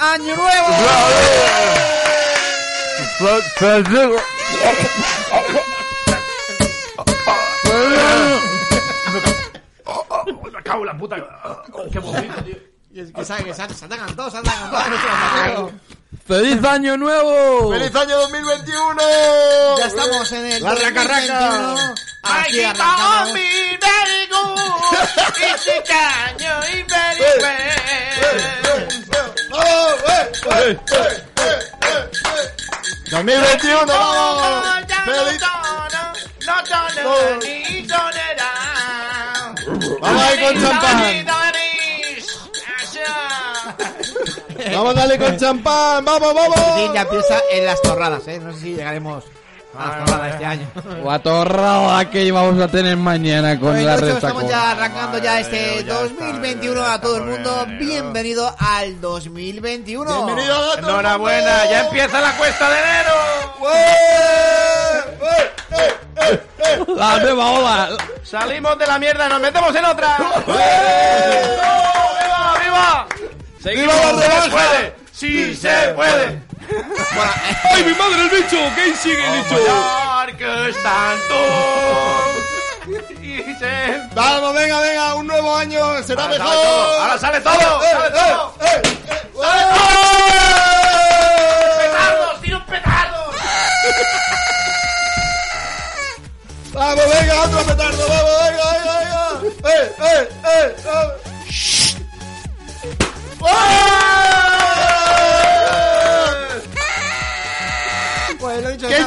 Año Nuevo! Me cago en la puta. Qué bonito, tío. Que, que, sabe, que se, se atacan todos, se atacan todos. ¡Feliz Año Nuevo! ¡Feliz año 2021! Ya estamos en el La raca, raca. 2021. Aquí arrancamos. very good. It's the caño y. ¡Eh! ¡Eh! ¡Eh! ¡Eh! ¡Eh! 2021, vamos. ¡Feliz! Vamos ahí con champán. Vamos a darle con champán. Vamos, vamos. Sí, ya empieza en las torradas, ¿eh? No sé si llegaremos a las torradas este año. O atorrada que vamos a tener mañana con Bueno, la resta. estamos ya arrancando ya este ya 2021 ya a todo el mundo. Bienvenido al 2021. Bienvenido a. Enhorabuena, ya empieza la cuesta de enero. La nueva ola. Salimos de la mierda, nos metemos en otra. ¡Viva, viva! ¡Viva la ¡Se puede! ¡Sí se puede! ¡Ay, mi madre, el bicho! ¿Qué sigue el bicho? Porque están todos y se... Vamos, venga, venga, un nuevo año será Ahora mejor. sale todo, ahora sale todo, ¡Eh, sale eh, todo. eh, eh, eh! ¡Petardos! ¡Tira un petardo! Vamos, venga, otro petardo, vamos, venga, venga, venga. ¡Eh, eh, eh! eh. ¡Eh!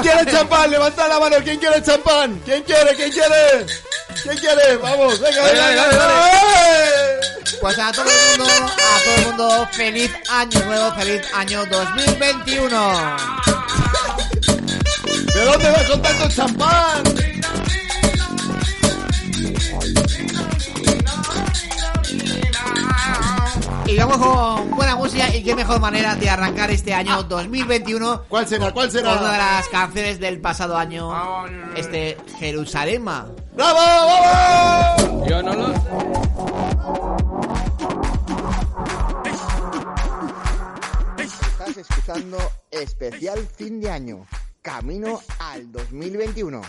Quiere champán? Levanta la mano. ¿Quién quiere champán? ¿Quién quiere? ¿Quién quiere? ¿Quién quiere? Vamos, venga, venga, Dale, venga. dale, ¡Eh! Pues a todo el mundo, a todo el mundo, feliz año nuevo, feliz año 2021. ¿De dónde vas con tanto champán? Y vamos con buena música y qué mejor manera de arrancar este año 2021 ¿Cuál será? ¿Cuál con una de será? las canciones del pasado año, este Jerusalema. ¡Bravo, vamos! Yo no lo... Estás escuchando especial fin de año, camino al 2021.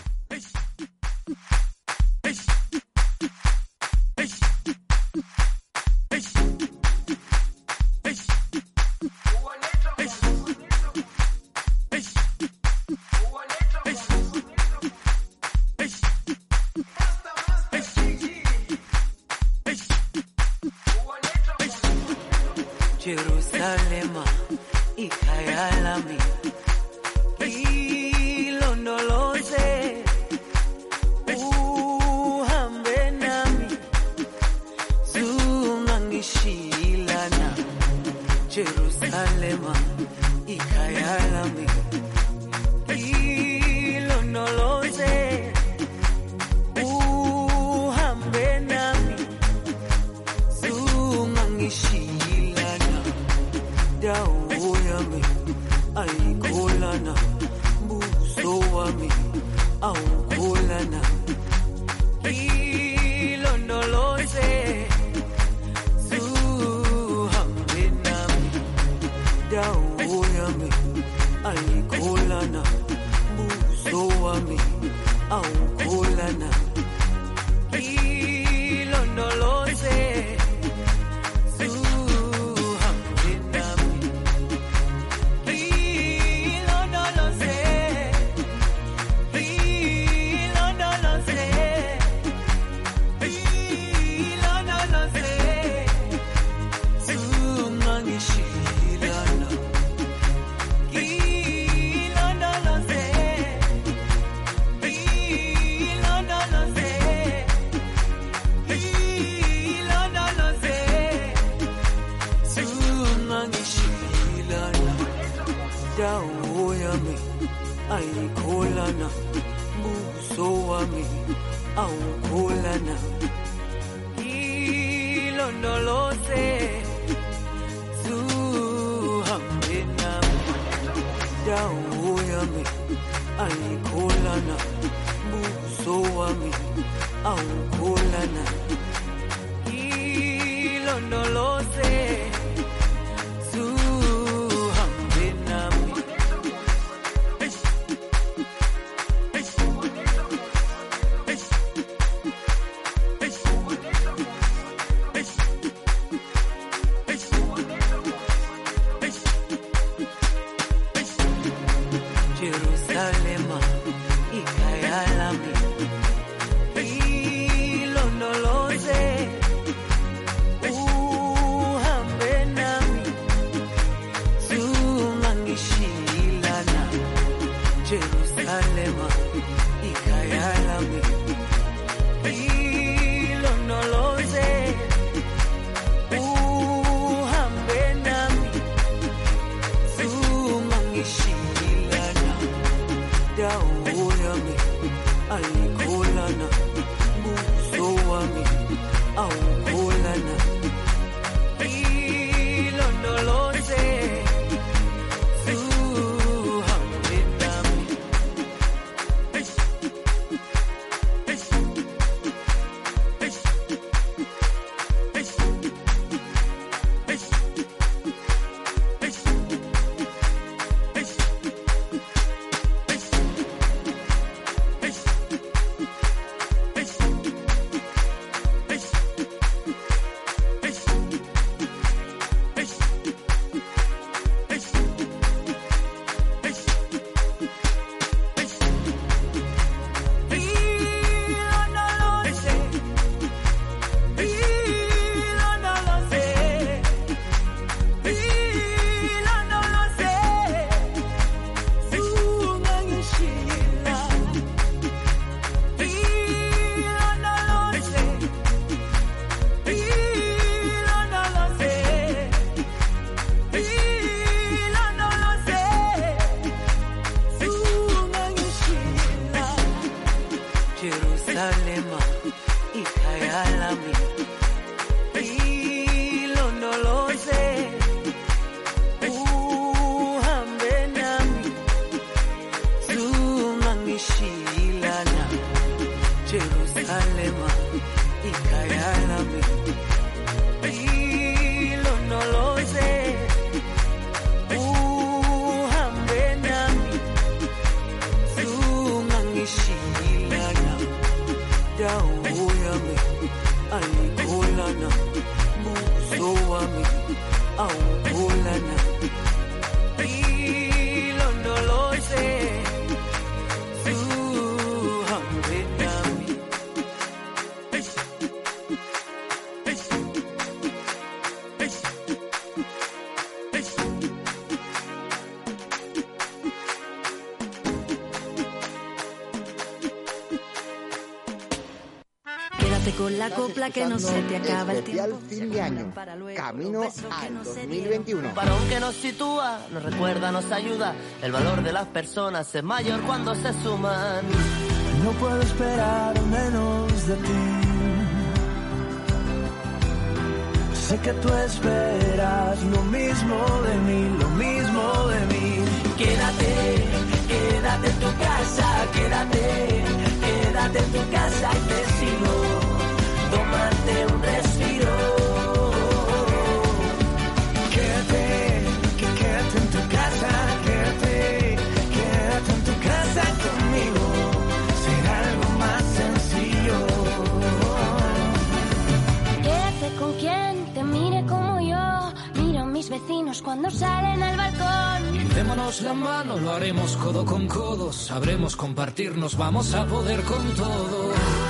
au kulana ilondoloze zuhambena dawo yami ayikhulana buso wami awukhulana ilondoloze que no se te acaba el especial tiempo. fin de año, Para luego, camino al no se 2021. Varón que nos sitúa, nos recuerda, nos ayuda. El valor de las personas es mayor cuando se suman. No puedo esperar menos de ti. Sé que tú esperas lo mismo de mí, lo mismo de mí. Quédate, quédate en tu casa, quédate cuando salen al balcón. Démonos la mano, lo haremos codo con codo. Sabremos compartirnos, vamos a poder con todo.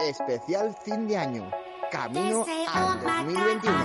especial fin de año, camino 2021.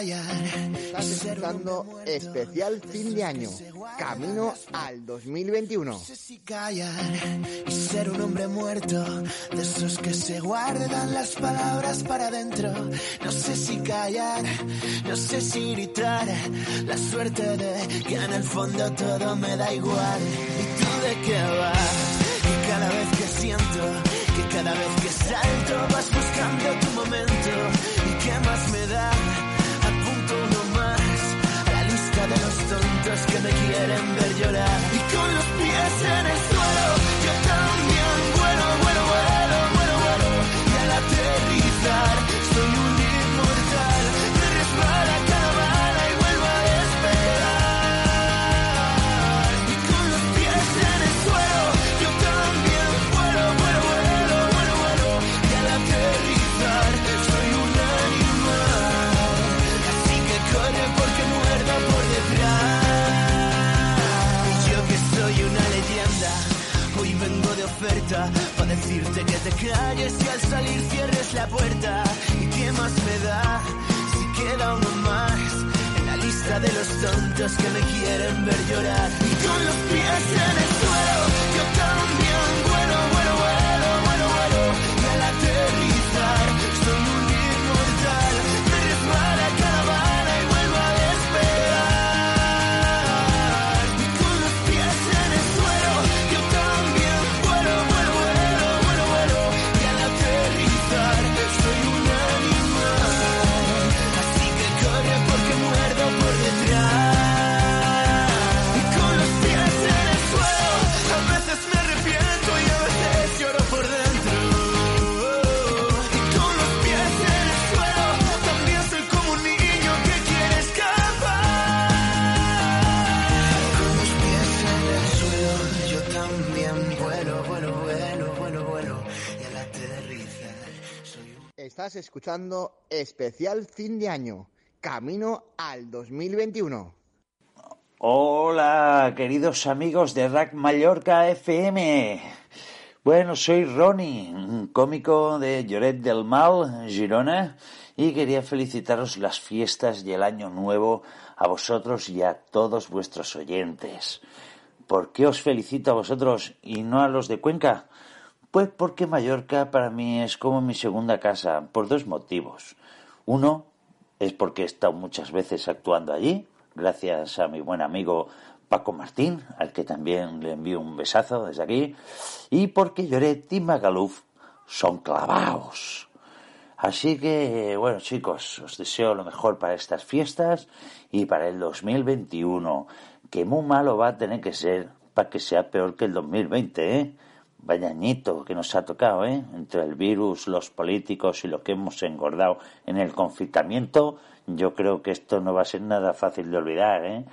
Estás escuchando especial fin de año, camino al 2021. No sé si callar y ser un hombre muerto, de esos que se guardan las palabras para adentro. No sé si callar, no sé si gritar, la suerte de que en el fondo todo me da igual. ¿Y tú de qué vas? Que cada vez que siento, que cada vez que salto vas buscando tu momento. ¿Y qué más me da? Que me quieren ver llorar. Y con los pies en el suelo, para decirte que te calles y al salir cierres la puerta. ¿Y qué más me da si queda uno más en la lista de los tontos que me quieren ver llorar? Y con los pies en el suelo, yo también vuelo, Estás escuchando especial fin de año, camino al 2021. Hola, queridos amigos de Rack Mallorca FM. Bueno, soy Ronnie, un cómico de Lloret del Mal, Girona, y quería felicitaros las fiestas y el año nuevo a vosotros y a todos vuestros oyentes. ¿Por qué os felicito a vosotros y no a los de Cuenca? Pues porque Mallorca para mí es como mi segunda casa, por dos motivos. Uno es porque he estado muchas veces actuando allí, gracias a mi buen amigo Paco Martín, al que también le envío un besazo desde aquí, y porque Lloret y Magaluf son clavados. Así que, bueno chicos, os deseo lo mejor para estas fiestas y para el 2021, que muy malo va a tener que ser para que sea peor que el 2020, ¿eh? Vaya que nos ha tocado, ¿eh? Entre el virus, los políticos y lo que hemos engordado en el confinamiento, yo creo que esto no va a ser nada fácil de olvidar, ¿eh?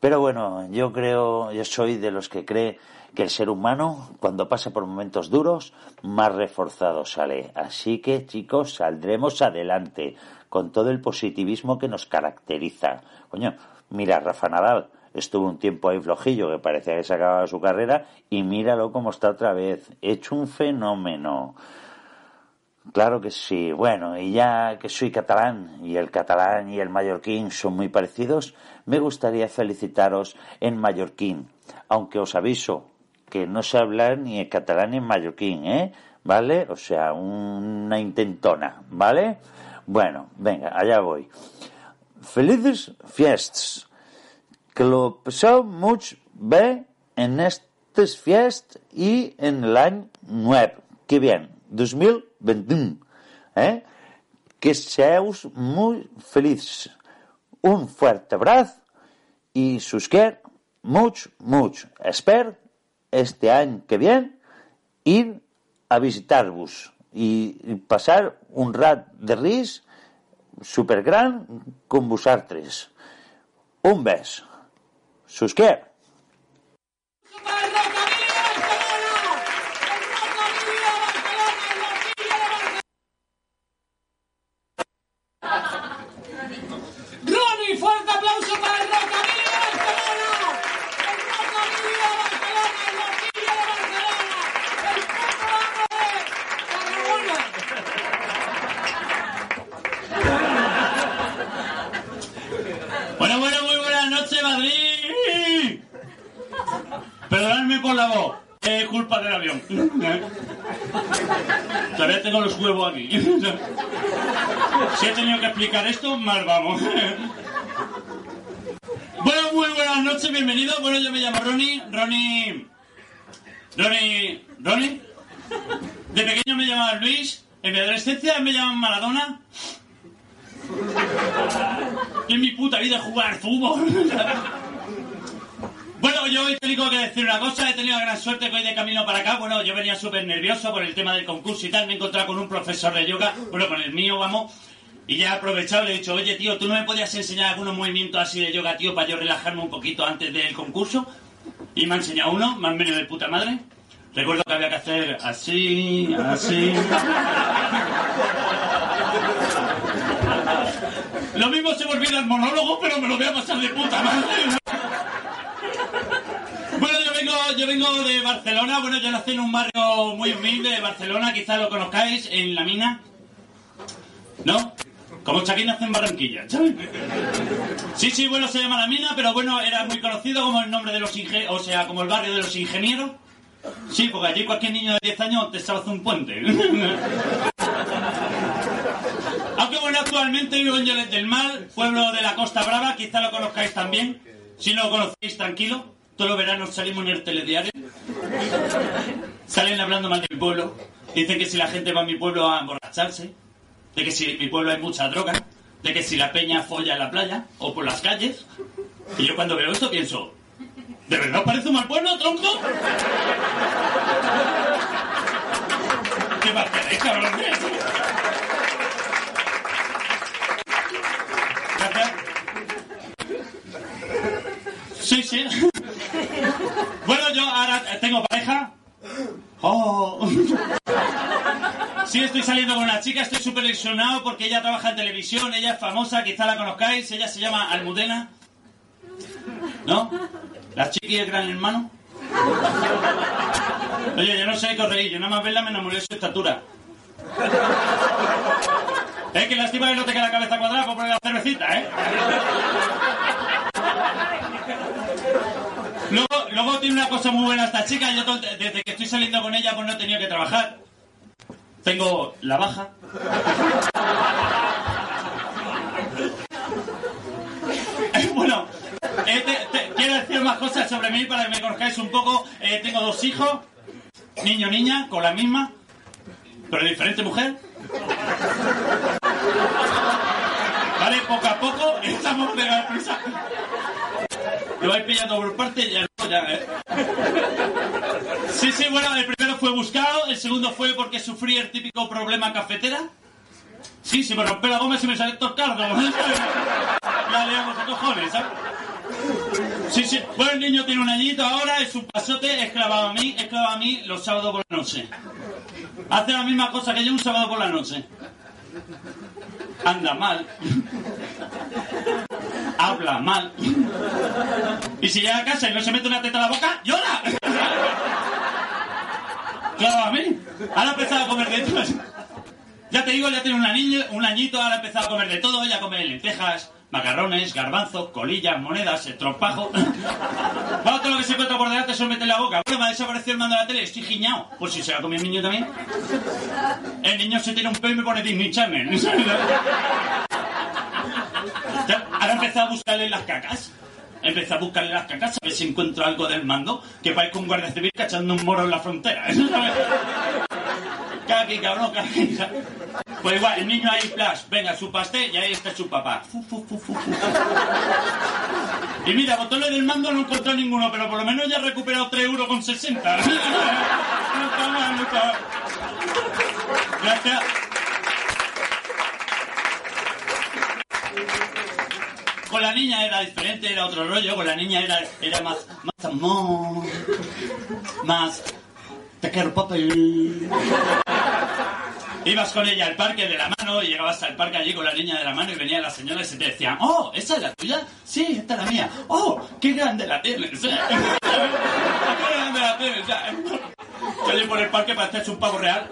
Pero bueno, yo creo, yo soy de los que cree que el ser humano, cuando pasa por momentos duros, más reforzado sale. Así que, chicos, saldremos adelante con todo el positivismo que nos caracteriza. Coño, mira, Rafa Nadal estuvo un tiempo ahí flojillo, que parecía que se acababa su carrera, y míralo cómo está otra vez. Hecho un fenómeno. Claro que sí. Bueno, y ya que soy catalán y el catalán y el mallorquín son muy parecidos, me gustaría felicitaros en mallorquín, aunque os aviso que no sé hablar ni en catalán ni en mallorquín, ¿eh? ¿Vale? O sea, una intentona, ¿vale? Bueno, venga, allá voy. Felices fiestas. Que lo paseu mucho bé en estas fiestas y en año nuevo. Que bien, 2021. ¿eh? Que seáis muy felices. Un fuerte abrazo y sus quiero mucho, mucho. Espero este año que viene ir a visitar-vos i, i passar un rat de ris supergran com vosaltres. Un bes. Chusquer! Perdonadme por la voz. Es culpa del avión. Todavía tengo los huevos aquí. Si he tenido que explicar esto, mal vamos. Bueno, muy buenas noches, bienvenidos. Bueno, yo me llamo Ronnie. Ronnie. Ronnie. Ronnie. De pequeño me llamaban Luis. En mi adolescencia me llaman Maradona. Y en mi puta vida jugar fútbol. Bueno, yo hoy tengo que decir una cosa, he tenido la gran suerte que hoy de camino para acá, bueno, yo venía súper nervioso por el tema del concurso y tal, me he encontrado con un profesor de yoga, bueno, con el mío, vamos, y ya he aprovechado le he dicho, oye, tío, ¿tú no me podías enseñar algunos movimientos así de yoga, tío, para yo relajarme un poquito antes del concurso? Y me ha enseñado uno, más o menos de puta madre. Recuerdo que había que hacer así, así... Lo mismo se me olvida el monólogo, pero me lo voy a pasar de puta madre. Yo vengo, de Barcelona. Bueno, yo nací en un barrio muy humilde de Barcelona. Quizás lo conozcáis, en La Mina. ¿No? Como Chaquín nace en Barranquilla, ¿sabes? Sí, sí, bueno, se llama La Mina, pero bueno, era muy conocido como el nombre de los ingenieros, o sea, como el barrio de los ingenieros. Sí, porque allí cualquier niño de 10 años te sabe un puente. Aunque bueno, actualmente vivo en Lloret del Mar, pueblo de la Costa Brava, quizá lo conozcáis también. Si no lo conocéis, tranquilo. Todos los veranos salimos en el telediario. Salen hablando mal del pueblo. Dicen que si la gente va a mi pueblo a emborracharse, de que si en mi pueblo hay mucha droga, de que si la peña folla en la playa o por las calles. Y yo cuando veo esto pienso, ¿de verdad parece un mal pueblo, tronco? ¿Qué más queréis, cabrones? Gracias. Sí, sí. Bueno, yo ahora tengo pareja. Oh. Sí, estoy saliendo con una chica, estoy súper ilusionado porque ella trabaja en televisión, ella es famosa, quizá la conozcáis, ella se llama Almudena. ¿No? ¿La chiqui del gran hermano? Oye, yo no sé qué reír, yo nada más verla me enamoré de su estatura. Es que lástima que no te queda la cabeza cuadrada por poner la cervecita, ¿eh? Luego, luego tiene una cosa muy buena esta chica. Yo desde que estoy saliendo con ella, pues no he tenido que trabajar. Tengo la baja. bueno, eh, quiero decir más cosas sobre mí para que me conozcáis un poco. Eh, tengo dos hijos, niño niña, con la misma, pero diferente mujer. Vale, poco a poco estamos de. Lo vais pillando por parte ya ya, ¿eh? Sí, sí, bueno, el primero fue buscado, el segundo fue porque sufrí el típico problema cafetera. Sí, si me rompe la goma y se me sale el torcardo. La liamos a cojones, ¿sabes? Sí, sí. Bueno, el niño tiene un añito ahora, es un pasote, es clavado a mí, es clavado a mí los sábados por la noche. Hace la misma cosa que yo un sábado por la noche. Anda mal. Habla mal. Y si llega a casa y no se mete una teta a la boca, ¡llora! Claro, a mí. Ahora ha empezado a comer de todo. Ya te digo, ya tiene un, año, un añito, ahora ha empezado a comer de todo. Ella come lentejas, macarrones, garbanzos, colillas, monedas, estropajo. Bueno, todo lo que se encuentra por delante se lo mete en la boca. Bueno, me ha desaparecido el mando de la tele, estoy giñado. Por si se la come el niño también. El niño se tira un pelo y me pone Disney Channel. Ahora empecé a buscarle las cacas. Empecé a buscarle las cacas a ver si encuentro algo del mando que parezca un guardia civil cachando un moro en la frontera. Caqui, cabrón, caqui. Pues igual, el niño ahí, flash, venga, su pastel y ahí está su papá. Fu, fu, fu. Y mira, botones del mando no encontré ninguno, pero por lo menos ya he recuperado 3 euros con 60. No está mal, no está mal. Gracias. Con la niña era diferente, era otro rollo. Con la niña era, era más, más amor, más te quiero. Ibas con ella al parque de la mano y llegabas al parque allí con la niña de la mano y venía la señora y te decían, oh, ¿esa es la tuya? Sí, esta es la mía. Oh, qué grande la tienes. qué grande la tienes. allí por el parque parecías un pavo real.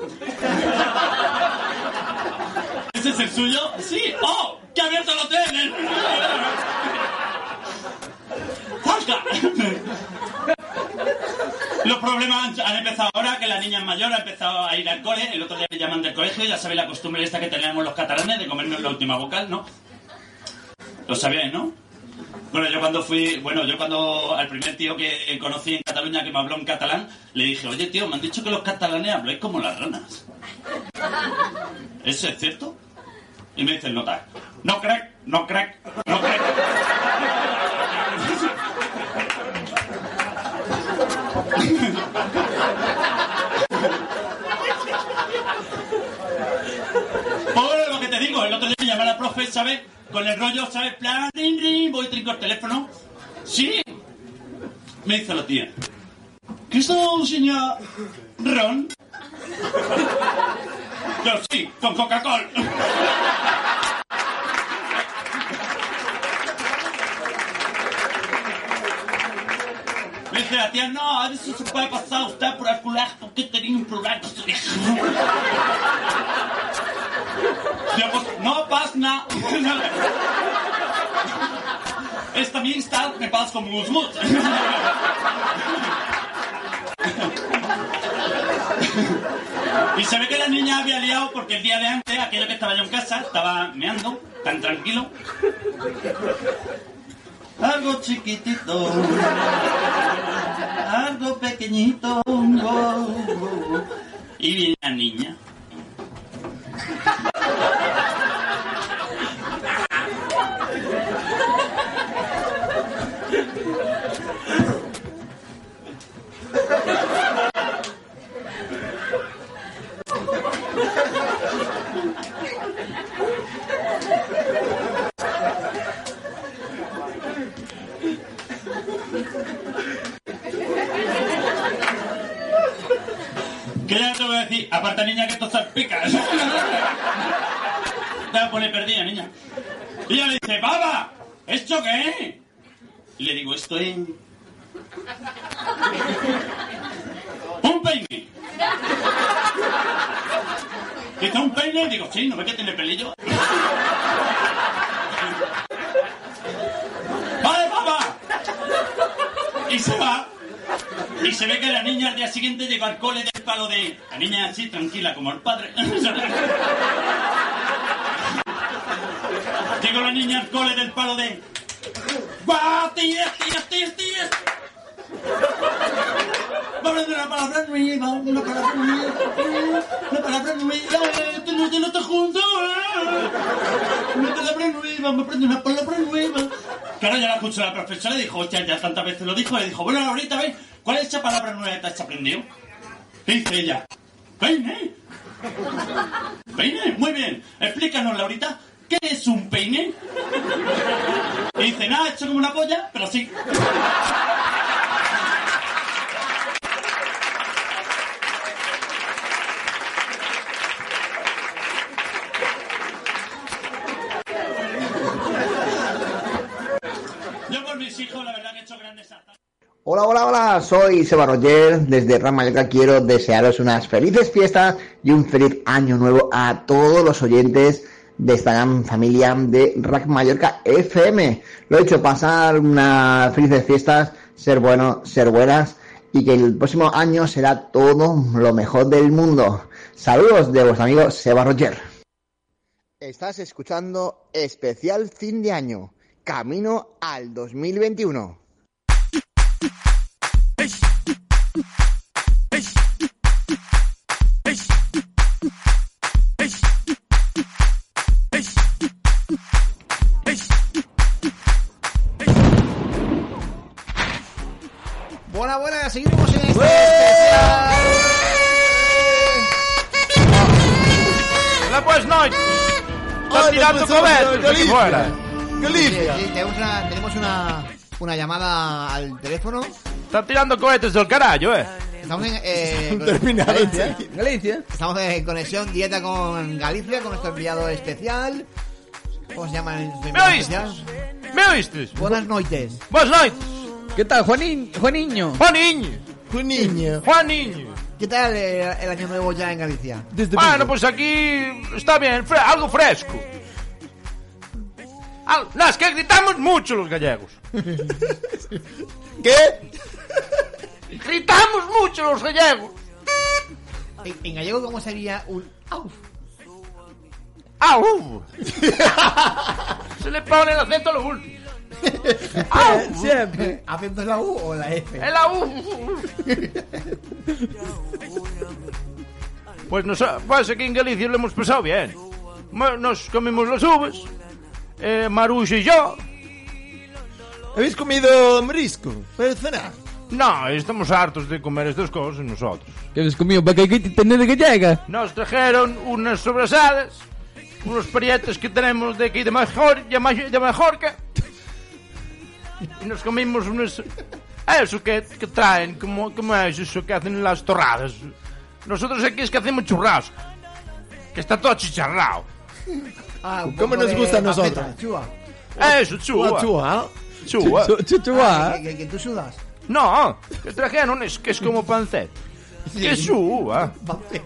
¿Ese es el suyo? Sí. ¡Oh! ¡Qué abierto lo tienes! Los problemas han, empezado ahora, que la niña es mayor ha empezado a ir al cole. El otro día me llaman del colegio, ya sabéis la costumbre esta que tenemos los catalanes de comernos la última vocal, ¿no? Lo sabíais, ¿no? Bueno, yo cuando fui, bueno, yo cuando al primer tío que conocí en Cataluña que me habló en catalán, le dije, oye tío, me han dicho que los catalanes habláis como las ranas. ¿Eso es cierto? Y me dice el nota, no crack, no crack, no crack. Por lo que te llamé a profe, ¿sabes? Con el rollo, ¿sabes? Plan, ring, ring, voy trinco el teléfono. Sí. Me dice la tía. ¿Qué está señor Ron? Yo sí, con Coca-Cola. Me dice la tía, no, a si se puede pasar usted por el colegio porque tenía un problema no pasa nada. Esta amistad me pasa como musgut. Y se ve que la niña había liado porque el día de antes, aquello que estaba yo en casa, estaba meando, tan tranquilo. Algo chiquitito, algo pequeñito, y viene la niña. ¿Qué voy a decir? Aparta, niña, que esto. Te poner perdida, niña. Y ella le dice, ¡Baba! ¿Esto qué? Y le digo, esto es... ¡Un peine! ¿Dice un peine? Digo, sí, ¿no ves que tiene pelillo? ¡Vale, baba! Y se va. Y se ve que la niña al día siguiente llegó al cole del palo de... La niña así, tranquila, como el padre. Llegó la niña al cole del palo de... ¡Va, tías, tías, tías, tías! Va a aprender una palabra nueva, una palabra nueva, una palabra nueva, esto no te lo te junto, eh. una palabra nueva, me aprende una palabra nueva. Claro, ya la escuchó la profesora y dijo, hostia, ya tantas veces lo dijo, y dijo, bueno, ahorita, ¿ves? ¿Cuál es esa palabra nueva que te has aprendido? ¿Qué dice ella? Peine. Peine, muy bien. Explícanos, Laurita, ¿qué es un peine? Y dice, nada, hecho como una polla, pero sí. Yo por mis hijos, la verdad hecho grandes hartas. Hola, hola, hola, soy Seba Roger. Desde Mallorca quiero desearos unas felices fiestas y un feliz año nuevo a todos los oyentes de esta gran familia de Rack Mallorca FM. Lo he hecho pasar unas felices fiestas, ser bueno, ser buenas y que el próximo año será todo lo mejor del mundo. Saludos de vuestro amigo Seba Roger. Estás escuchando especial fin de año, camino al 2021. Aquí fuera. Galicia. Sí, sí, tenemos una, tenemos una, una llamada al teléfono. Están tirando cohetes del carajo, eh. Estamos en, eh, Terminado, Galicia. Galicia. Estamos en conexión directa con Galicia, con nuestro enviado especial. ¿Cómo se llama el nuestro enviado oíste? especial? ¿Me oíste? Buenas noches. Buenas noches. ¿Qué tal, Juanín, Juaniño? Juaniño. Un niño. Juaniño. ¿Qué tal eh, el año nuevo ya en Galicia? Desde Bueno, pues aquí está bien, fre- algo fresco. Ah, no, es que gritamos mucho los gallegos. ¿Qué? Gritamos mucho los gallegos. En, en gallego, ¿cómo sería un au? ¡Au! Se le pone el acento a lo último. ¡Au! Siempre. ¿Acento la U o la F? ¡El au! Pues, nos, pues aquí en Galicia lo hemos pasado bien. Nos comimos las uvas. eh, Maruja e yo. Habéis comido marisco para cenar? No, estamos hartos de comer estas cosas nosotros. Que habéis comido tener que gallega? Nos trajeron unas sobrasadas, unos parietes que tenemos de aquí de, Major, de, Major, de Majorca. Y nos comimos unas... Eso que, que traen, como, como es eso que hacen las torradas. Nosotros aquí es que hacemos churrasco. Que está todo chicharrado. Ah, ¿Cómo nos de gusta a nosotros? Chúa. Eso, chua. Una chua. Chua. Chu- chu- chua. Ah, que, que- que tú sudas. No, que trajeron es que es como pancet. Que es chua.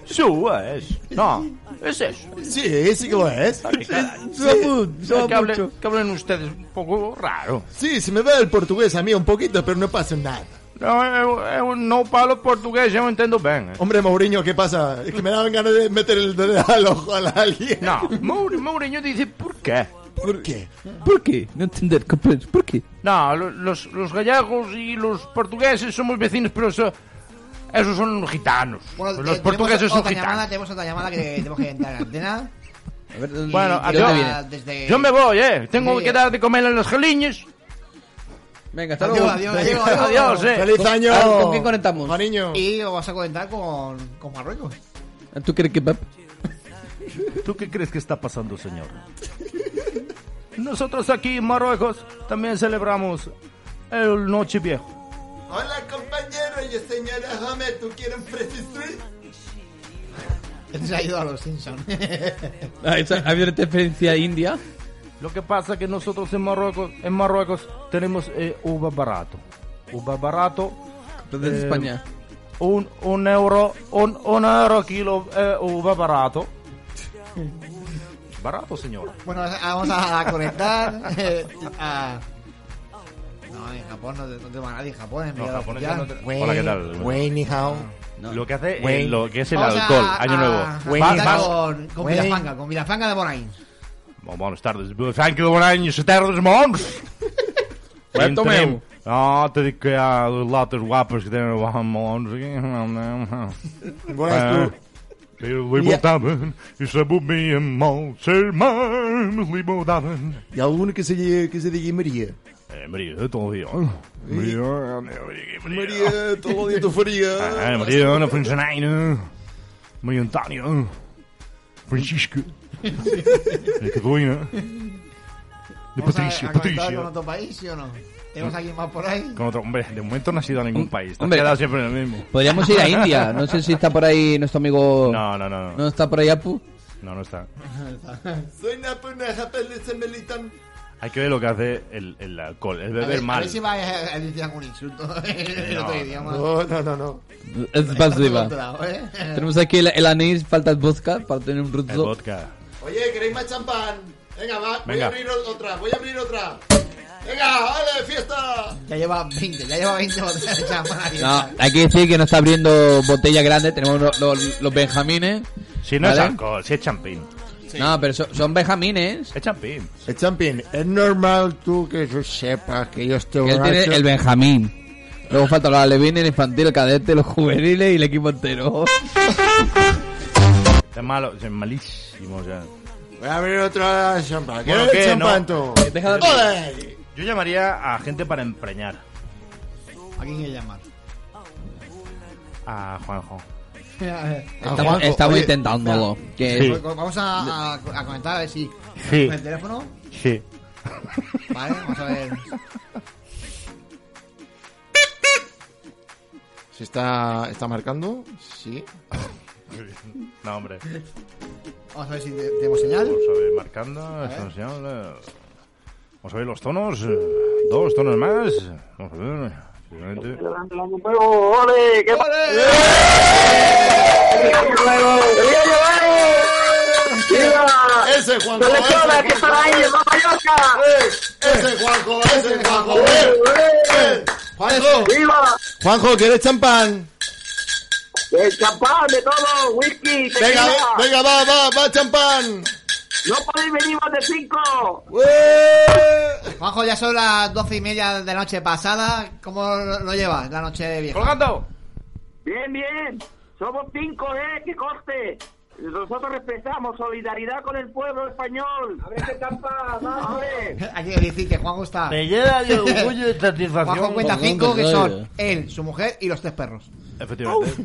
Chua es. No, es eso. Sí, sí que lo es. Suba que, hablen, que hablen ustedes un poco raro. Sí, se me va el portugués a mí un poquito, pero no pasa nada. No, eu, eu no falo portugués, eu entendo ben. eh. Hombre, Mourinho, ¿qué pasa? Es que me daban ganas de meter el dedo al ojo a alguien. No, Mour- Mourinho dice, ¿por qué? ¿Por qué? ¿Por qué? No entender. ¿Por qué? No, lo- los, los gallegos y los portugueses somos vecinos, pero eso, esos son gitanos. Bueno, los eh, portugueses son gitanos. llamada, tenemos otra llamada que tenemos que entrar en antena. A ver, ¿dónde- Bueno, ¿de yo, dónde viene? desde- yo me voy, ¿eh? Tengo Sí, que dar de comer a los galiños. Venga, hasta Adiós, luego. adiós, Venga. adiós, Adiós, eh. ¡Feliz año! ¿Con quién conectamos? Mariño. Y os vas a conectar con, con Marruecos. ¿Tú quieres que? ¿Tú qué crees que está pasando, señor? Nosotros aquí en Marruecos también celebramos el Noche Viejo. Hola, compañero y señora Homer, ¿tú quieres? Este se ha ido a los Simpsons. Ah, ¿Ha habido referencia a India? Lo que pasa es que nosotros en Marruecos, en Marruecos tenemos eh, uva barato. Uva barato. Desde eh, España. Un, un euro, un, un euro kilo eh, uva barato. Barato, señora. bueno, vamos a conectar eh, a... No, en Japón no, no tengo a nadie en Japón. No, oficial. no te- Hola, ¿qué tal? Wey, ni hao. Lo que hace, eh, Güey. lo que es el Vamos a- alcohol, año nuevo. a Va- vas- con, con Güey. Vilafranca, con Vilafranca de Bonain. Buenas tardes. Thank you, bom any, se tardes, mons. Cuento meu. Ah, te digo que há latas guapas que têm mons. Buenas tú. Eu libertavam e sabia mal ser mais libertavam. ¿Y alguno que se, lle- que se diga María? Eh, Maria, todo dia. Maria, Maria, María, todo el día tu fría. Ah, Maria, Ana Francesaina. Maria Antônia. Francisco. De Carolina. De Vamos a- Patricia, Patricia. con otro país, ¿sí o no? ¿Tenemos a alguien más por ahí? Con otro, hombre, de momento no has ido a ningún país. Te has hombre. quedado siempre en el mismo. Podríamos ir a India. No sé si está por ahí nuestro amigo. No, no, no. ¿No No, está por ahí Apu? no, no está. Soy Napuna, Japel, Melitan. Hay que ver lo que hace el, el alcohol. El A beber ver, a mal. ver si va a a decir algún insulto en No, otro no, idioma. No, no, no, no. Es Está pasiva. controlado, ¿eh? Tenemos aquí el, el anís, falta el vodka para tener un El ruzo. vodka. Oye, ¿queréis más champán? Venga, va, voy Venga. a abrir otra, voy a abrir otra. Venga, vale, fiesta. Ya lleva 20, ya lleva 20 botellas de champán No, hay que decir que no está abriendo botella grande. Tenemos lo- lo- los benjamines. Si no es ¿vale? alcohol, si es champín. No, pero son, son benjamines. Es champín. El champion, es normal tú que yo sepas que yo estoy Que él tiene borracho. el benjamín. Luego falta los alevines, el infantil, el cadete, los juveniles y el equipo entero. Es malo, es malísimo. O sea. Voy a abrir otra champán. Bueno, ¿Quieres ¿qué? champán No. tú? Deja de- ¡Joder! Yo llamaría a gente para empreñar. ¿A quién quiere llamar? A Juanjo. Estamos, Juanjo, estamos oye, intentándolo. Que Sí. Pues, Vamos a, a, a comentar a ver si Sí. con el teléfono. Sí. Vale, vamos a ver. ¿Se está, está marcando? Sí. No, hombre. Vamos a ver si te- tenemos señal. Vamos a ver, marcando. ver. esto nos llama, Vamos a ver los tonos. eh, Dos tonos más. Vamos a ver. Siguiente. Ese Juanjo, ¡Selecciona, ese que están ahí, Mallorca! Ese Juanjo, ese Juanjo. eh, eh. Juanjo. ¡Viva! Juanjo, ¿quieres champán? El champán de todo, whisky, tequila. Venga, venga, va, va, va, champán. No podéis venir más de cinco. Juanjo, ya son las doce y media de la noche pasada. ¿Cómo lo lo llevas la noche vieja? ¡Colgando! Bien, bien. Somos cinco, ¿eh? Que coste. Nosotros respetamos solidaridad con el pueblo español. ¡Abre ese champán! ¡Abre! Hay que decir que Juanjo está. Me llena de orgullo y satisfacción. Juanjo cuenta cinco que son él, su mujer y los tres perros. Efectivamente.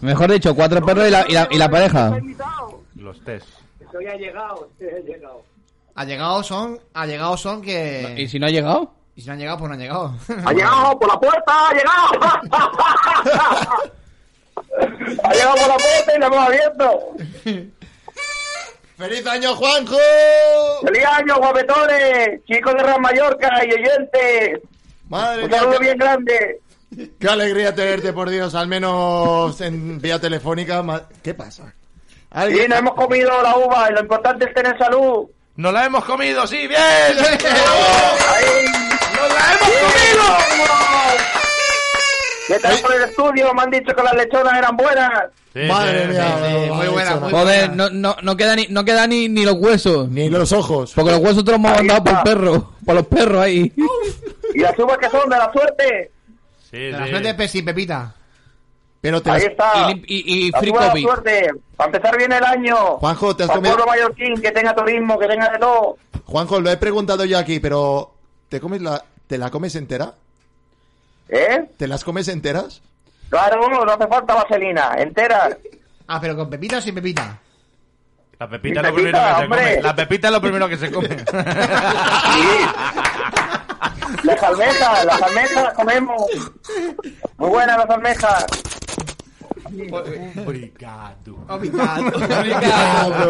Mejor dicho, cuatro perros y la, y la, y la pareja. Los test. Estoy ha llegado, estoy ha llegado. Allegados son, allegados son que. ¿Y si no ha llegado? Y si no han llegado, pues no han llegado. ¡Ha llegado por la puerta! ¡Ha llegado! ¡Ha llegado por la puerta y la hemos abierto! ¡Feliz año, Juanjo! ¡Feliz año, guapetones! Chicos de Real Mallorca y oyentes. Madre Un mía, saludo bien grande. Qué alegría tenerte, por Dios, al menos en vía telefónica. ¿Qué pasa? Sí, nos hemos comido la uva y lo importante es tener salud. ¡Nos la hemos comido, sí! ¡Bien! Ahí. ¡Nos la hemos comido! ¿Qué tal por el estudio? Me han dicho que las lechonas eran buenas. Madre mía, muy buena, muy Joder, no, no, no queda, ni, no queda ni, ni los huesos. Ni los ojos. Porque los huesos te los hemos Ahí mandado por perro. Por los perros ahí. ¿Y las uvas que son? ¿De la suerte? Sí, De la suerte de sin Pepita. Pero te Ahí está. Y, y, y free uvas de la copy. suerte. Para empezar bien el año. Juanjo, ¿te has comido? pueblo mallorquín, que tenga turismo, que tenga de todo. Juanjo, lo he preguntado yo aquí, pero ¿te comes la, te la comes entera? ¿Eh? ¿Te las comes enteras? Claro, no hace falta vaselina. Entera. Ah, pero con Pepita o sin Pepita. La pepita es lo primero pepita, que se come. La pepita es lo primero que se come. Las almejas, las almejas las comemos. Muy buenas las almejas. Obrigado. Obrigado.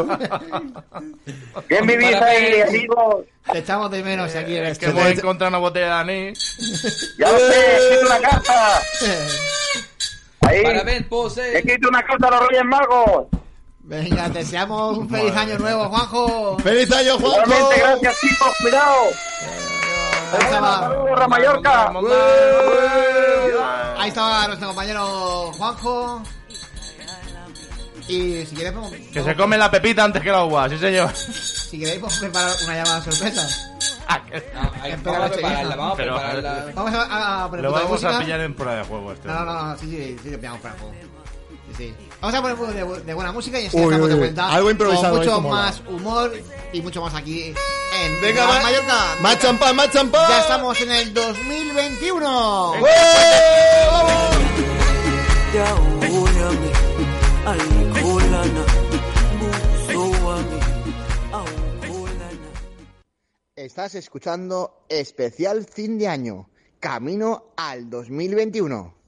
Bien vivís ahí, amigos. Te echamos de menos aquí en Es este que hemos encontrado una botella de anís. Ya lo sé, escrito una carta. Ahí. Parabéns, pose. Escrito una carta a los Reyes Magos. Venga, te deseamos un feliz año nuevo, Juanjo. ¡Feliz año, Juanjo! Igualmente, gracias chicos, cuidado. Saludos a Mallorca. Ahí estaba nuestro compañero Juanjo. Y si queréis, podemos- Que se come la pepita antes que la uva, sí señor. si queréis podemos preparar una llamada sorpresa. Espera, vamos a noche prepararla, vieja. vamos a Pero, prepararla. Vamos a, a poner Lo un poco de vamos a música. pillar en prueba de juego este. No, no, no, sí, sí, sí, lo pillamos para el juego. Sí, sí. Vamos a poner un poco de, de buena música y así Uy, estamos uy, de vuelta. Algo improvisado Con ahí, mucho más humor y mucho más aquí en Venga, Gran va- Mallorca. ¡Más champán, más champán! Ya estamos en el 2021. Estás escuchando especial fin de año, camino al 2021.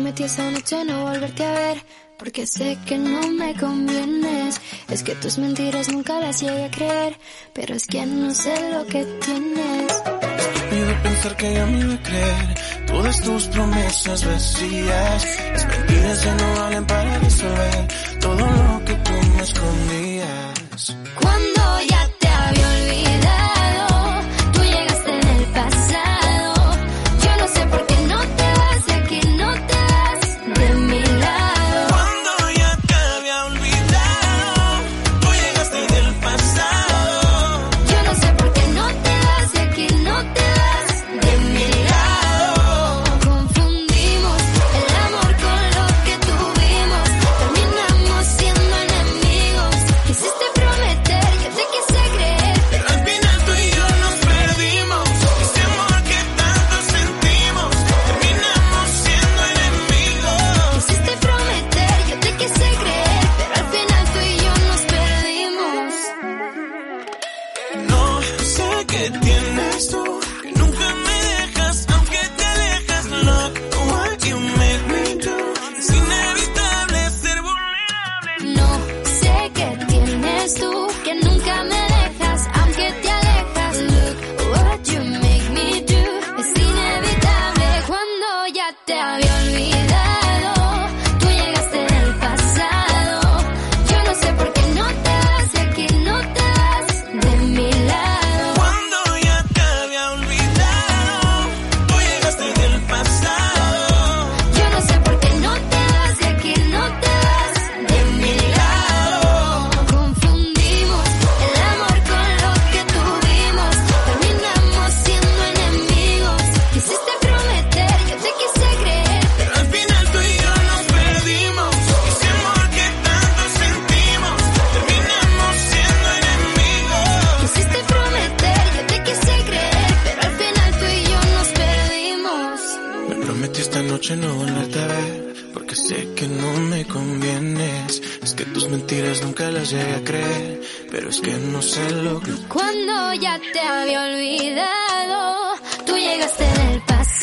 Prometí esa noche no volverte a ver, porque sé que no me convienes. Es que tus mentiras nunca las llegué a creer, pero es que no sé lo que tienes. Estúpido pensar que ya me iba a creer todas tus promesas vacías. Las mentiras ya no valen para resolver todo lo que tú me escondías. Cuando pero es que no sé lo que... Cuando ya te había olvidado, tú llegaste del pasado.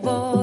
sabor.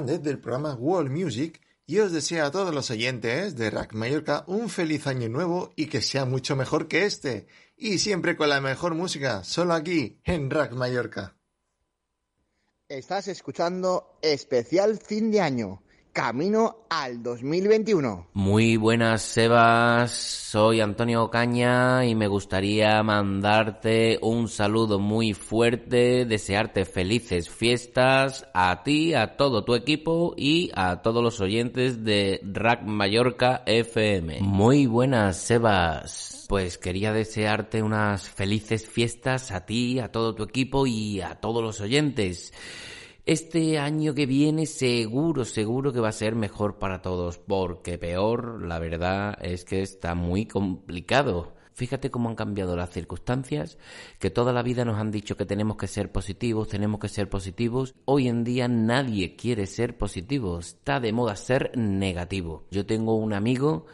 Hernández del programa World Music y os deseo a todos los oyentes de Rack Mallorca un feliz año nuevo y que sea mucho mejor que este. Y siempre con la mejor música, solo aquí, en Rack Mallorca. Estás escuchando especial fin de año camino al 2021. Muy buenas, Sebas. Soy Antonio Ocaña y me gustaría mandarte un saludo muy fuerte, desearte felices fiestas a ti, a todo tu equipo y a todos los oyentes de Rack Mallorca FM. Muy buenas, Sebas. Pues quería desearte unas felices fiestas a ti, a todo tu equipo y a todos los oyentes. Este año que viene seguro, seguro que va a ser mejor para todos, porque peor, la verdad es que está muy complicado. Fíjate cómo han cambiado las circunstancias, que toda la vida nos han dicho que tenemos que ser positivos, tenemos que ser positivos. Hoy en día nadie quiere ser positivo, está de moda ser negativo. Yo tengo un amigo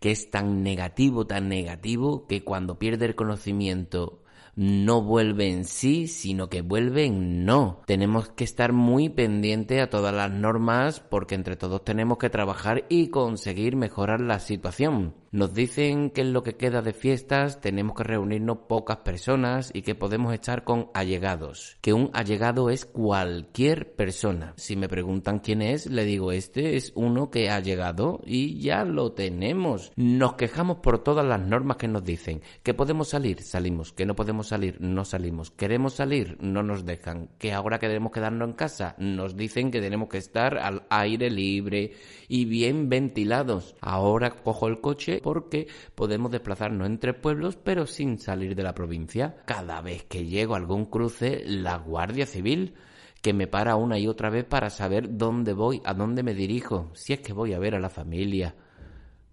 que es tan negativo, tan negativo, que cuando pierde el conocimiento no vuelve en sí, sino que vuelve en no. Tenemos que estar muy pendiente a todas las normas porque entre todos tenemos que trabajar y conseguir mejorar la situación. Nos dicen que en lo que queda de fiestas tenemos que reunirnos pocas personas y que podemos estar con allegados. Que un allegado es cualquier persona. Si me preguntan quién es, le digo este es uno que ha llegado y ya lo tenemos. Nos quejamos por todas las normas que nos dicen. Que podemos salir, salimos. Que no podemos salir, no salimos. Queremos salir, no nos dejan. Que ahora queremos quedarnos en casa, nos dicen que tenemos que estar al aire libre y bien ventilados. Ahora cojo el coche porque podemos desplazarnos entre pueblos pero sin salir de la provincia. Cada vez que llego a algún cruce, la Guardia Civil que me para una y otra vez para saber dónde voy, a dónde me dirijo, si es que voy a ver a la familia.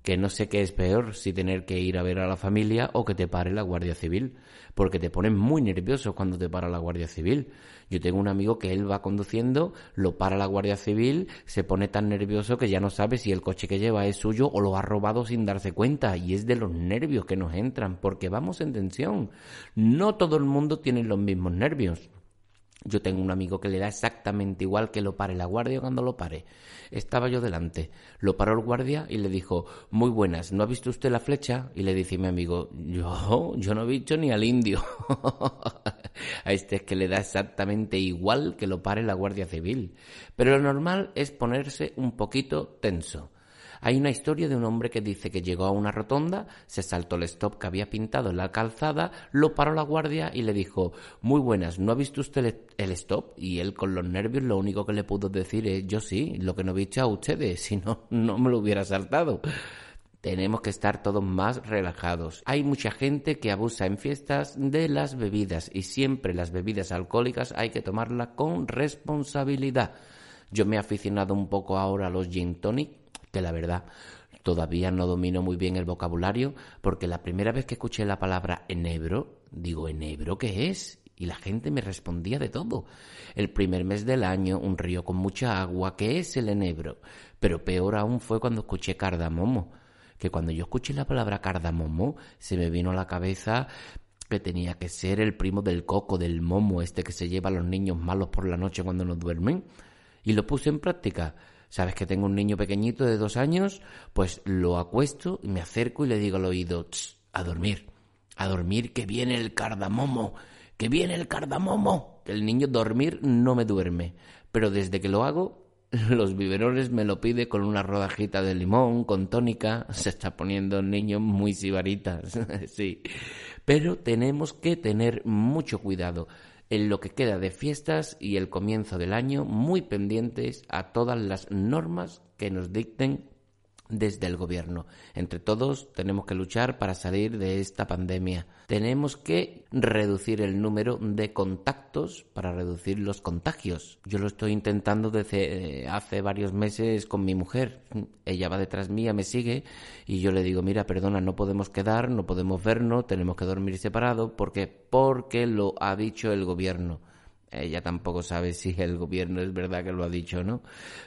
Que no sé qué es peor, si tener que ir a ver a la familia o que te pare la Guardia Civil, porque te pones muy nervioso cuando te para la Guardia Civil. Yo tengo un amigo que él va conduciendo, lo para la Guardia Civil, se pone tan nervioso que ya no sabe si el coche que lleva es suyo o lo ha robado sin darse cuenta. Y es de los nervios que nos entran, porque vamos en tensión. No todo el mundo tiene los mismos nervios. Yo tengo un amigo que le da exactamente igual que lo pare la guardia cuando lo pare. Estaba yo delante, lo paró el guardia y le dijo, muy buenas, ¿no ha visto usted la flecha? Y le dice mi amigo, yo, yo no he visto ni al indio. A este es que le da exactamente igual que lo pare la guardia civil. Pero lo normal es ponerse un poquito tenso. Hay una historia de un hombre que dice que llegó a una rotonda, se saltó el stop que había pintado en la calzada, lo paró la guardia y le dijo, muy buenas, ¿no ha visto usted el- stop? Y él con los nervios lo único que le pudo decir es, yo sí, lo que no he visto a ustedes, si no, no me lo hubiera saltado. Tenemos que estar todos más relajados. Hay mucha gente que abusa en fiestas de las bebidas y siempre las bebidas alcohólicas hay que tomarlas con responsabilidad. Yo me he aficionado un poco ahora a los gin tonic, que la verdad todavía no domino muy bien el vocabulario, porque la primera vez que escuché la palabra enebro, digo, ¿enebro qué es? Y la gente me respondía de todo. El primer mes del año, un río con mucha agua, ¿qué es el enebro? Pero peor aún fue cuando escuché cardamomo, que cuando yo escuché la palabra cardamomo, se me vino a la cabeza que tenía que ser el primo del coco, del momo, este que se lleva a los niños malos por la noche cuando no duermen. Y lo puse en práctica. ¿Sabes que tengo un niño pequeñito de dos años? Pues lo acuesto y me acerco y le digo al oído, "Tss, a dormir, a dormir que viene el cardamomo, que viene el cardamomo. El niño dormir no me duerme, pero desde que lo hago, los biberones me lo pide con una rodajita de limón, con tónica. Se está poniendo el niño muy sibaritas, sí. Pero tenemos que tener mucho cuidado en lo que queda de fiestas y el comienzo del año, muy pendientes a todas las normas que nos dicten desde el gobierno. Entre todos tenemos que luchar para salir de esta pandemia. Tenemos que reducir el número de contactos para reducir los contagios. Yo lo estoy intentando desde eh, hace varios meses con mi mujer. Ella va detrás mía, me sigue y yo le digo, mira, perdona, no podemos quedar, no podemos vernos, tenemos que dormir separados porque porque lo ha dicho el gobierno. Ella tampoco sabe si el gobierno es verdad que lo ha dicho o no,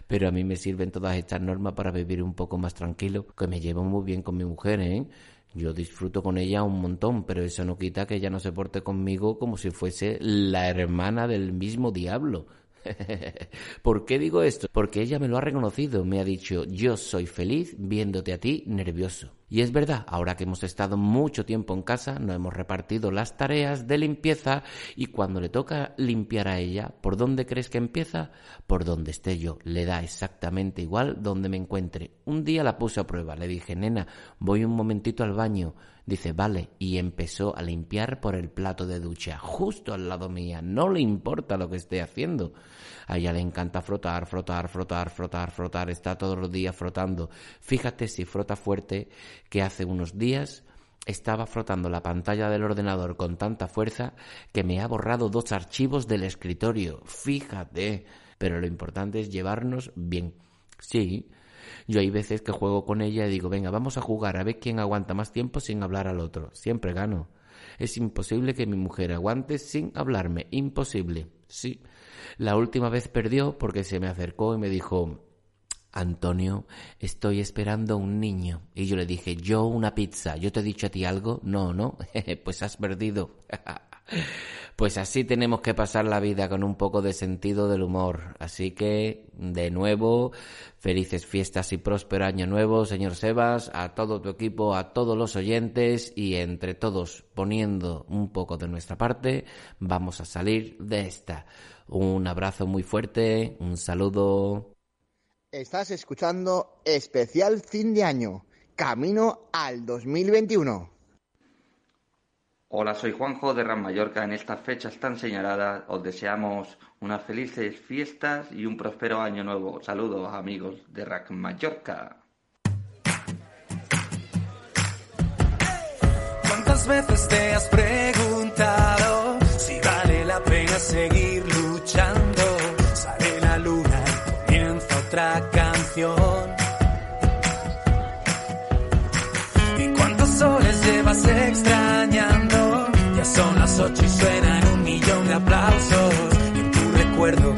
pero a mí me sirven todas estas normas para vivir un poco más tranquilo, que me llevo muy bien con mi mujer, ¿eh? Yo disfruto con ella un montón, pero eso no quita que ella no se porte conmigo como si fuese la hermana del mismo diablo. ¿Por qué digo esto? Porque ella me lo ha reconocido, me ha dicho, yo soy feliz viéndote a ti nervioso. Y es verdad, ahora que hemos estado mucho tiempo en casa, nos hemos repartido las tareas de limpieza y cuando le toca limpiar a ella, ¿por dónde crees que empieza? Por donde esté yo. Le da exactamente igual donde me encuentre. Un día la puse a prueba, le dije, nena, voy un momentito al baño. Dice, vale, y empezó a limpiar por el plato de ducha, justo al lado mía. No le importa lo que esté haciendo. A ella le encanta frotar, frotar, frotar, frotar, frotar. Está todos los días frotando. Fíjate si frota fuerte que hace unos días estaba frotando la pantalla del ordenador con tanta fuerza que me ha borrado dos archivos del escritorio. Fíjate. Pero lo importante es llevarnos bien. Sí, yo hay veces que juego con ella y digo, venga, vamos a jugar a ver quién aguanta más tiempo sin hablar al otro. Siempre gano. Es imposible que mi mujer aguante sin hablarme. Imposible. Sí. La última vez perdió porque se me acercó y me dijo, Antonio, estoy esperando un niño. Y yo le dije, yo una pizza. ¿Yo te he dicho a ti algo? No, no. pues has perdido. Pues así tenemos que pasar la vida con un poco de sentido del humor. Así que, de nuevo, felices fiestas y próspero año nuevo, señor Sebas, a todo tu equipo, a todos los oyentes y entre todos poniendo un poco de nuestra parte, vamos a salir de esta. Un abrazo muy fuerte, un saludo. Estás escuchando especial fin de año, camino al 2021. Hola, soy Juanjo de Ram Mallorca. En estas fechas tan señaladas os deseamos unas felices fiestas y un próspero año nuevo. Saludos amigos de Rack Mallorca. ¿Cuántas veces te has preguntado si vale la pena seguir otra canción. ¿Y cuántos soles llevas extrañando? Ya son las ocho y suenan un millón de aplausos. En tu recuerdo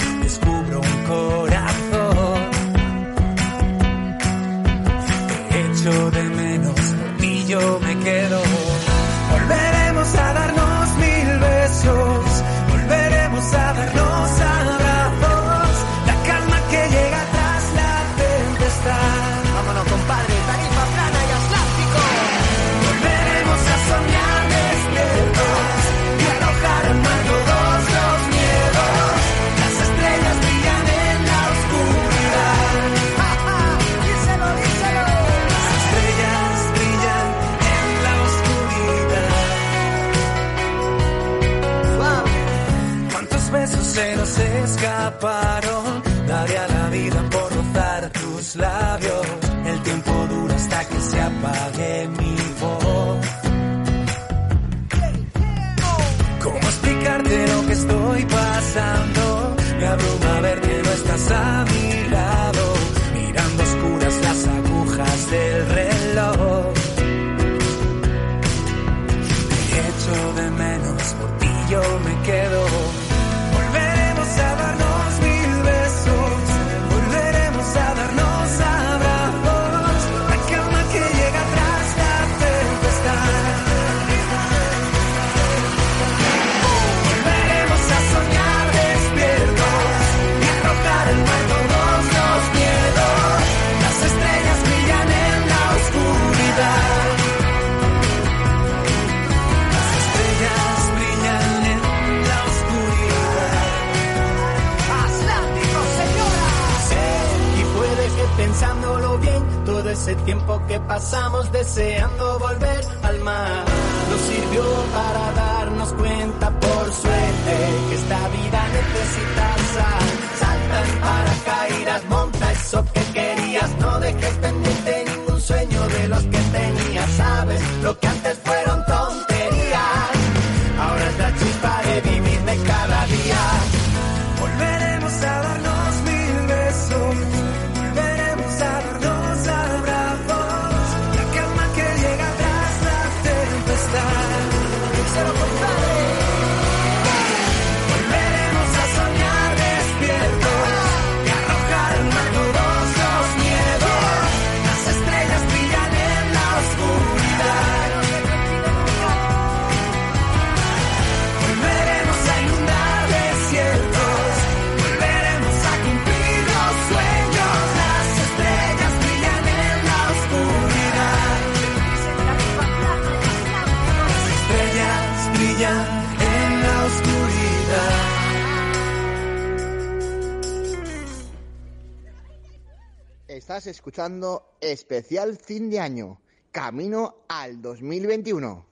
escuchando especial fin de año, camino al 2021.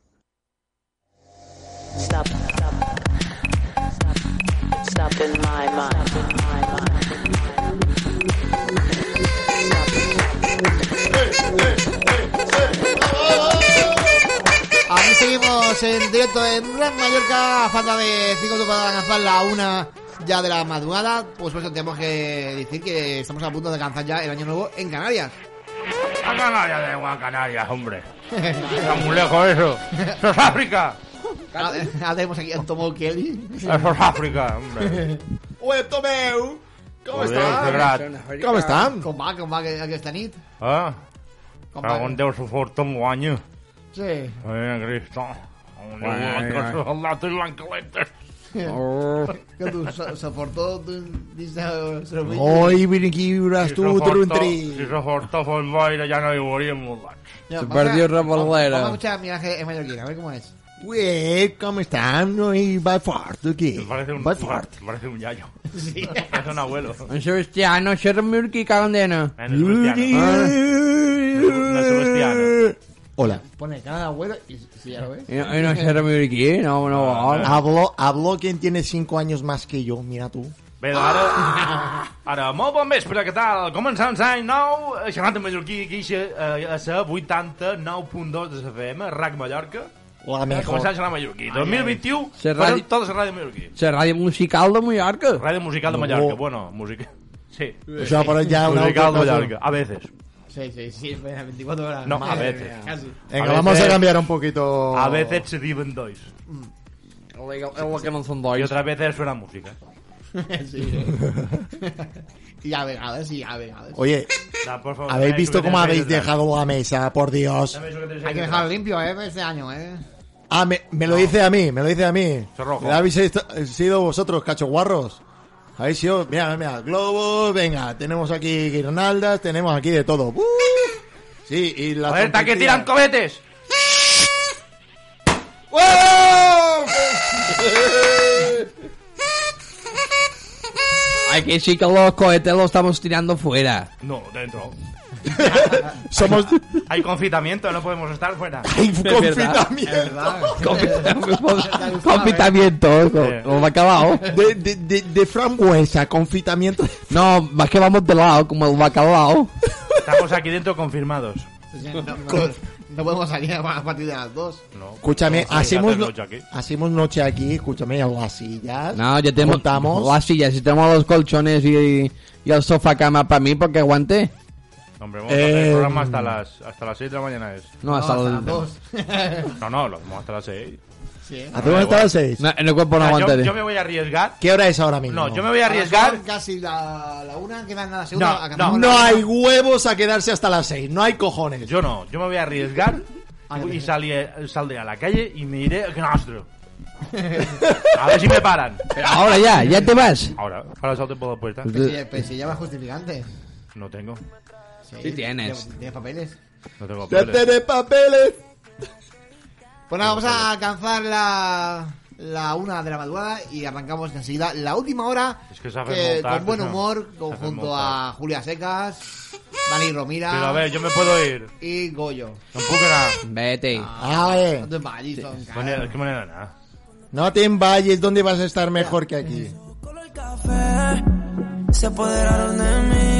Stop, stop, stop in my mind. In my mind. Aquí seguimos en directo en Gran Mallorca, falta de 5 minutos para alcanzar la una ya de la madrugada, pues por eso tenemos que decir que estamos a punto de alcanzar ya el año nuevo en Canarias. A Canarias, de Juan Canarias, hombre. Está muy lejos eso. Eso es África. Ahora ahora tenemos aquí a Tomo Kelly. Eso es África, hombre. Ué, Tomeu! Com Joder, està? que grat. Com va, com va que- aquesta nit? Ah, Com va? Déu, se fort un guanyo. Sí. Ai, Cristo. Un ai, ai. que se la té l'ancaleta. Que tu se, se portó dins de cervell. Oi, vine aquí, veuràs tu, Si truntri. se porta fue el baile, ya no viuríem molt Ya, Se vamos a- perdió Vamos a escuchar mi viaje en mallorquina, a ver cómo es. Ué, com estan? Oi, va fort, aquí. Parece un, Va fort. parece un yayo. Sí. Parece un abuelo. En Sebastiano, Xermurki, Candena. En el Sebastiano. Una Sebastiana. Hola. Pone cara de abuelo y si ya lo ves. Y no, y no Xermurki, no, no, ahora. Hablo, hablo quien tiene 5 años más que yo, mira tú. Bé, doncs ara, ara, molt bon vespre, què tal? Començant l'any nou, xerrant en mallorquí, aquí a, la 89.2 de FM, RAC Mallorca. La mejor. Començant a xerrar mallorquí. 2021, Se farem radi- tota la ràdio mallorquí. La ràdio musical de Mallorca. Ràdio musical de No. Mallorca, bueno, música... Sí. Això, però ja una musical de cosa. Mallorca, a veces. Sí, sí, sí, 24 horas. No, a veces. mía, Casi. Venga, A vamos a veces- cambiar un poquito. A veces se diven dos. Es lo que no son Y otras veces suena música. sí. y a vegades, y a vegades. Oye, Da, por favor, ¿habéis dame visto que cómo habéis detrás. dejado la mesa? Por Dios. Dame eso que tienes ahí Hay que detrás. dejarlo limpio, ¿eh? Este año, ¿eh? Ah, me, me lo dice a mí, me lo dice a mí. Soy rojo. ¿Me habéis est- sido vosotros, cachoguarros? Habéis sido, mira, mira, globos, venga, tenemos aquí guirnaldas, tenemos aquí de todo. ¡Uh! Sí, y la ¡Alerta, que tontería- tiran cohetes! Hay que sí que los cohetes los estamos tirando fuera. No, dentro. Somos... Hay confitamiento, no podemos estar fuera. Hay confitamiento. Confitamiento, con- con bacalao. De, de, de, de frambuesa, confitamiento. No, más que vamos de lado, como el bacalao. Estamos aquí dentro confirmados. No, no, no podemos salir a partir de las 2. No. Escúchame, hacemos, noche aquí. hacemos noche aquí, escúchame, las sillas. No, ya tenemos Juntamos. las sillas, si tenemos los colchones y, y el sofá cama para mí, porque aguante. Hombre, vamos a hacer el Eh, programa hasta las, hasta las 6 de la mañana. Es. No, hasta hasta los- las 2. No, no, lo hacemos hasta las 6. sí. ¿Hacemos hasta las seis? No, en el cuerpo no yo, aguantaré. yo me voy a arriesgar. ¿Qué hora es ahora mismo? No, yo me voy a Ahora arriesgar. Casi la, la una, quedan a la segunda. No, No la- hay huevos a quedarse hasta las seis, no hay cojones. Yo no, yo me voy a arriesgar Ah, y salí- saldré a la calle y me iré a Gnastro. A ver si me paran. Ahora ya, ya te vas. Ahora, para salto por la puerta. Pero si, pero si lleva justificante. No tengo, Sí tienes. ¿Tienes papeles? no tengo Ya papeles. tenés papeles. Pues nada, vamos a alcanzar la, la una de la madrugada y arrancamos enseguida la última hora Es que sabes que, montar, con buen humor, conjunto montar. a Julia Secas, Dani Romira Pero a ver, yo me puedo ir. y Goyo. Puedo nada. Vete. A ver, No te vayas, son caras. Manera, ¿Qué manera nada? no te envalles, ¿dónde vas a estar mejor que aquí? se apoderaron de mí.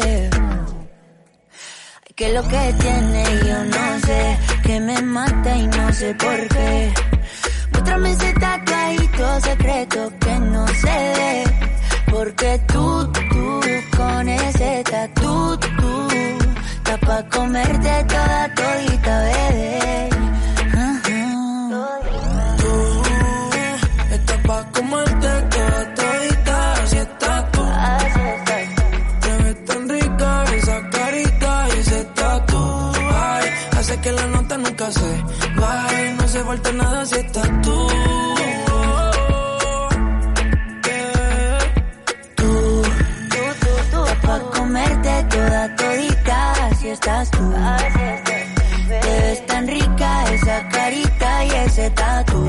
Que lo que tiene yo no sé, que me mata y no sé por qué. Muéstrame ese tatuadito secreto que no se ve. Porque tú, tú, con ese tatu, tú, está pa' comerte toda todita, bebé. Ajá. Tú estás pa' hace falta nada si estás tú. Tú, tú, pa' comerte toda todita si estás tú. Te ves tan rica esa carita y ese tatu.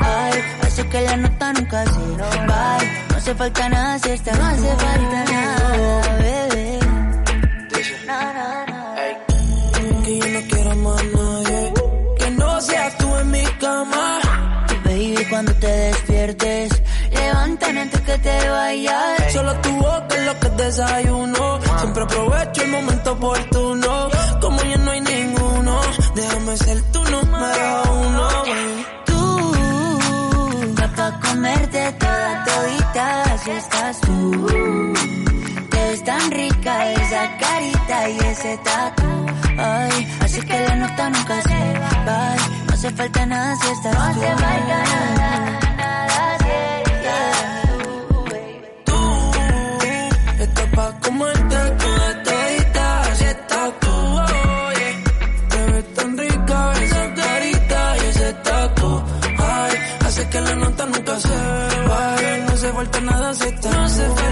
Ay, hace que la nota nunca se va. No hace falta nada si estás No hace falta nada, bebé. Na, na, na. Que yo no quiero más nadie. Que no seas tú en mi cama. Baby, cuando te despiertes, levántame antes que te vayas. Solo tu boca es lo que desayuno. Siempre aprovecho el momento oportuno. Como ya no hay ninguno, déjame ser tu número uno. baby. Tú, pa' comerte toda todita si estás tú. Te ves tan rica esa carita y ese tatu. Ay, así que la nota nunca se va. No hace falta nada si estás No hace falta nada, nada si estás tú. Esto pa' comerte toda todita si estás tú. oye. Te ves tan rica esa carita y ese tatu. Ay, hace que la nota nunca se vaya. No hace falta nada si estás No hace falta